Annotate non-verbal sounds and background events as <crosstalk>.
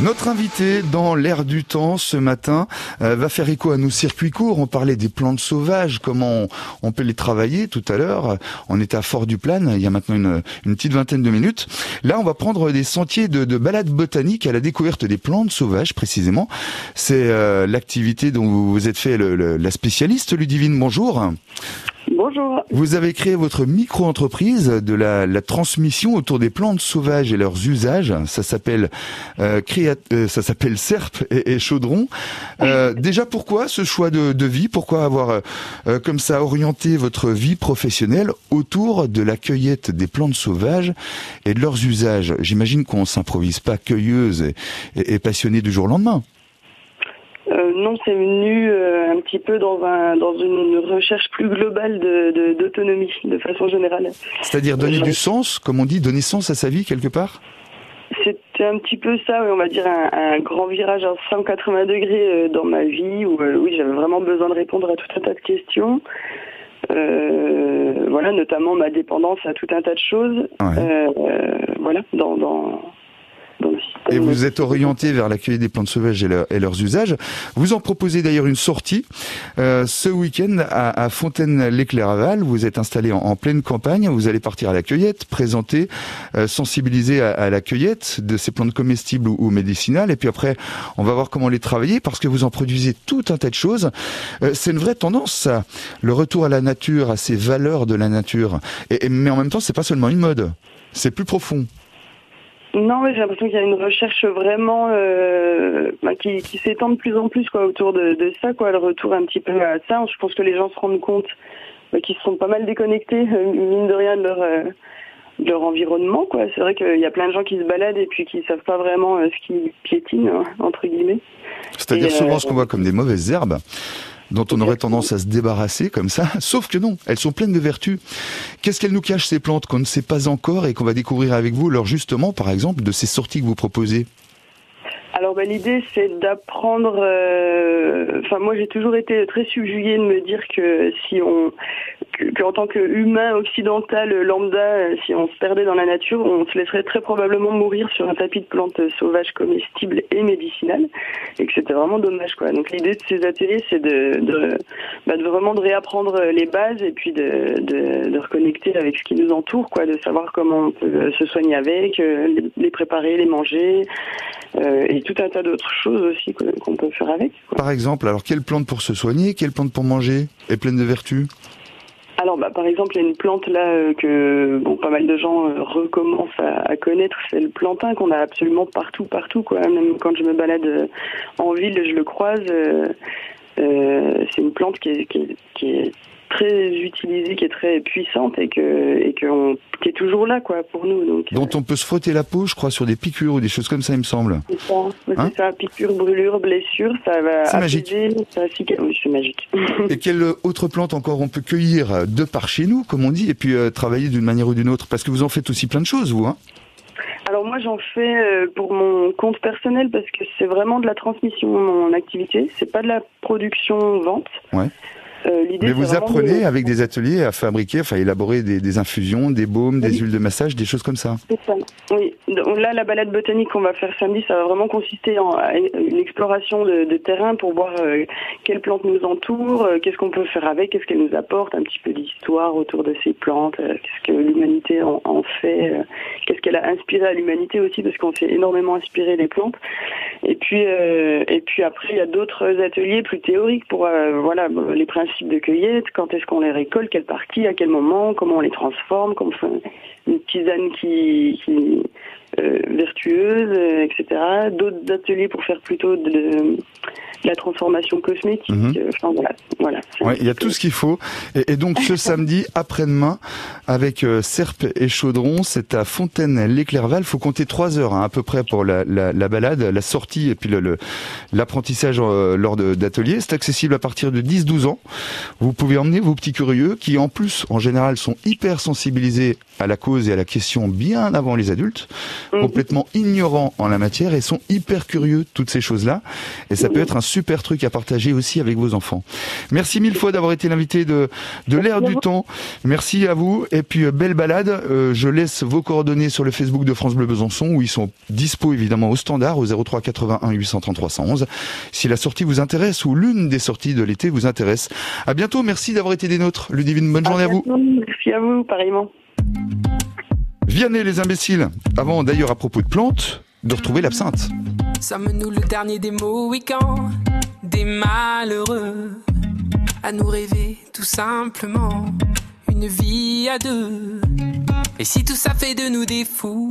Notre invité dans l'air du temps ce matin euh, va faire écho à nos circuits courts. On parlait des plantes sauvages, comment on, peut les travailler tout à l'heure. On était à Fort-du-Plane il y a maintenant une, petite vingtaine de minutes. Là, on va prendre des sentiers de, de balade botanique à la découverte des plantes sauvages précisément. C'est euh, l'activité dont vous vous êtes fait la spécialiste, Ludivine. Bonjour. Bonjour. Vous avez créé votre micro-entreprise de la, transmission autour des plantes sauvages et leurs usages. Ça s'appelle euh, euh ça s'appelle Serpe et, Chaudron. Euh, déjà, pourquoi ce choix de, vie? Pourquoi avoir euh, comme ça orienté votre vie professionnelle autour de la cueillette des plantes sauvages et de leurs usages? J'imagine qu'on s'improvise pas cueilleuse et, et passionnée du jour au lendemain. Euh, non, c'est venu euh, petit peu dans, un, dans une recherche plus globale d'autonomie, de, de, façon générale. C'est-à-dire donner du sens, comme on dit, donner sens à sa vie quelque part? C'était un petit peu ça, on va dire un, grand virage à 180 degrés euh, dans ma vie, où oui, j'avais vraiment besoin de répondre à tout un tas de questions. voilà, notamment ma dépendance à tout un tas de choses. voilà, dans, dans et vous êtes orienté vers l'accueil des plantes sauvages et, leurs usages. Vous en proposez d'ailleurs une sortie euh, ce week-end à, Fontaine-les-Clairaval. Vous êtes installé en, pleine campagne. Vous allez partir à la cueillette, présenter, euh, sensibiliser à, la cueillette de ces plantes comestibles ou, médicinales. Et puis après, on va voir comment les travailler parce que vous en produisez tout un tas de choses. Euh, c'est une vraie tendance, ça. Le retour à la nature, à ces valeurs de la nature. Et, mais en même temps, c'est pas seulement une mode. C'est plus profond. Non, j'ai l'impression qu'il y a une recherche vraiment euh, bah, qui, s'étend de plus en plus quoi autour de, ça, quoi, le retour un petit peu à ça. Je pense que les gens se rendent compte bah, qu'ils sont pas mal déconnectés, euh, mine de rien, de leur, euh, leur environnement. Quoi. C'est vrai qu'il y a plein de gens qui se baladent et puis qui savent pas vraiment ce qui piétine, hein, entre guillemets. C'est-à-dire souvent ce qu'on voit comme des mauvaises herbes dont on aurait tendance à se débarrasser comme ça, sauf que non, elles sont pleines de vertus. Qu'est-ce qu'elles nous cachent ces plantes qu'on ne sait pas encore et qu'on va découvrir avec vous lors justement, par exemple, de ces sorties que vous proposez? Alors bah, l'idée c'est d'apprendre. Euh, enfin moi j'ai toujours été très subjuguée de me dire que si on qu'en tant qu'humain occidental lambda, si on se perdait dans la nature, on se laisserait très probablement mourir sur un tapis de plantes sauvages comestibles et médicinales, et que c'était vraiment dommage quoi. Donc l'idée de ces ateliers c'est de, bah, vraiment de réapprendre les bases et puis de, reconnecter avec ce qui nous entoure quoi, de savoir comment on peut se soigner avec, euh, les préparer, les manger, euh, et tout un tas d'autres choses aussi qu'on peut faire avec. Par exemple, alors quelle plante pour se soigner, quelle plante pour manger est pleine de vertus? Alors, bah, par exemple, il y a une plante là euh, que bon, pas mal de gens euh, recommencent à, connaître, c'est le plantain qu'on a absolument partout, partout. Quoi. Même quand je me balade en ville, je le croise. c'est une plante qui qui est très utilisée, qui est très puissante et que et que qui est toujours là quoi pour nous. Donc, Dont on peut se frotter la peau, je crois, sur des piqûres ou des choses comme ça, il me semble. C'est ça, hein ça piqûres, brûlures, blessures, ça va. C'est magique. Ça oui, c'est magique. <laughs> et quelle autre plante encore on peut cueillir de par chez nous, comme on dit, et puis euh, travailler d'une manière ou d'une autre, parce que vous en faites aussi plein de choses, vous, hein alors moi j'en fais euh, pour mon compte personnel parce que c'est vraiment de la transmission mon activité, c'est pas de la production vente. Ouais. Euh, Mais vous apprenez avec des ateliers à fabriquer, enfin élaborer des, infusions, des baumes, des huiles de massage, des choses comme ça. C'est ça. Oui. là, la balade botanique qu'on va faire samedi, ça va vraiment consister en une exploration de, terrain pour voir euh, quelles plantes nous entourent, euh, qu'est-ce qu'on peut faire avec, qu'est-ce qu'elles nous apportent, un petit peu d'histoire autour de ces plantes, qu'est-ce que l'humanité en, en, fait, qu'est-ce qu'elle a inspiré à l'humanité aussi, parce qu'on s'est énormément inspiré des plantes. Et puis, et puis après, il y a d'autres ateliers plus théoriques pour voilà les principes de cueillette, quand est-ce qu'on les récolte, quelle partie, à quel moment, comment on les transforme, comme une tisane qui, qui euh, vertueuse, euh, etc. D'autres ateliers pour faire plutôt de, la transformation cosmétique. Mhm. Euh, enfin, voilà. voilà ouais, il y a tout ce qu'il faut. Et, donc ce <laughs> samedi après-demain, avec Serpe et Chaudron, c'est à Fontaine-l'Éclairval. faut compter trois heures hein, à peu près pour la, la, la, balade, la sortie et puis l'apprentissage le, lors d'ateliers. C'est accessible à partir de 10-12 ans. Vous pouvez emmener vos petits curieux qui en plus, en général, sont hyper sensibilisés à la cause et à la question bien avant les adultes. Mhm. complètement ignorants en la matière et sont hyper curieux de toutes ces choses-là. Et ça peut être un super truc à partager aussi avec vos enfants. Merci mille fois d'avoir été l'invité de, de l'air du temps. Merci à vous. Et puis, euh, belle balade. Euh, je laisse vos coordonnées sur le Facebook de France Bleu Besançon où ils sont dispo évidemment au standard au 03 81 833 111. Si la sortie vous intéresse ou l'une des sorties de l'été vous intéresse. À bientôt. Merci d'avoir été des nôtres. Ludivine, bonne journée à vous. Merci à vous, pareillement. Vianney les imbéciles. Avant d'ailleurs à propos de plantes, de retrouver l'absinthe. Sommes-nous le dernier des Mohicans, des malheureux, à nous rêver tout simplement une vie à deux. Et si tout ça fait de nous des fous